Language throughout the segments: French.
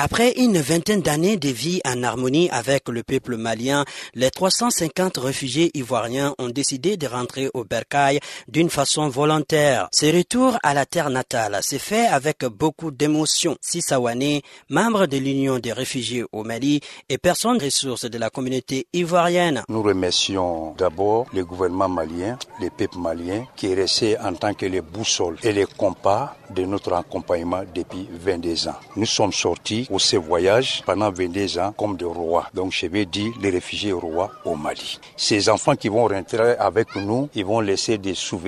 Après une vingtaine d'années de vie en harmonie avec le peuple malien, les 350 réfugiés ivoiriens ont décidé de rentrer au Bercail d'une façon volontaire. Ce retour à la terre natale s'est fait avec beaucoup d'émotion. Sissawane, membre de l'Union des réfugiés au Mali et personne ressource de la communauté ivoirienne. Nous remercions d'abord le gouvernement malien, le peuple malien, qui est resté en tant que les boussoles et les compas de notre accompagnement depuis 22 ans. Nous sommes sortis pour ce voyage pendant 22 ans comme des rois. Donc je vais dire les réfugiés rois au Mali. Ces enfants qui vont rentrer avec nous, ils vont laisser des souvenirs.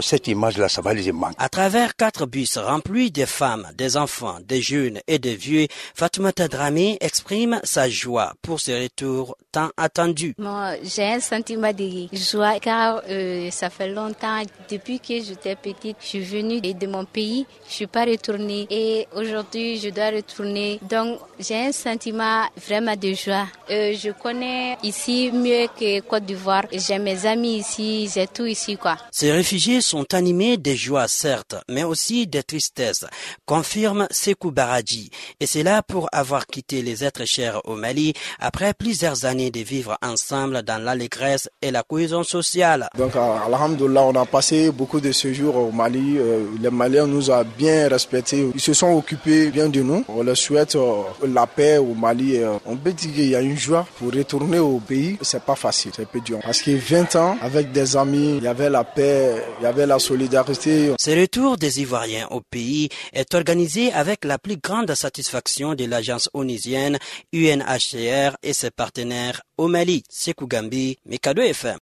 Cette image-là, ça va les manquer. À travers quatre bus remplis de femmes, des enfants, des jeunes et des vieux, Fatoumata Drami exprime sa joie pour ce retour tant attendu. Moi, j'ai un sentiment de joie car euh, ça fait longtemps, depuis que j'étais petite, je suis venue de mon pays je suis pas retournée et aujourd'hui je dois retourner. Donc j'ai un sentiment vraiment de joie. Euh, je connais ici mieux que Côte d'Ivoire. J'ai mes amis ici, j'ai tout ici quoi. Ces réfugiés sont animés de joie certes, mais aussi de tristesse, confirme Sekou Baradji. Et c'est là pour avoir quitté les êtres chers au Mali après plusieurs années de vivre ensemble dans l'allégresse et la cohésion sociale. Donc, alhamdoulilah, on a passé beaucoup de séjours au Mali. Euh, les Maliens nous ont bien respectés. Ils se sont occupés bien de nous. On leur souhaite euh, la paix au Mali. Euh, on peut dire qu'il y a une joie pour retourner au pays. C'est pas facile, c'est peu dur. Parce que 20 ans, avec des amis, il y avait la paix, il y avait la solidarité. Ce retour des Ivoiriens au pays est organisé avec la plus grande satisfaction de l'agence onisienne UNHCR et ses partenaires au Mali. Sekou Gambi, Mikado FM.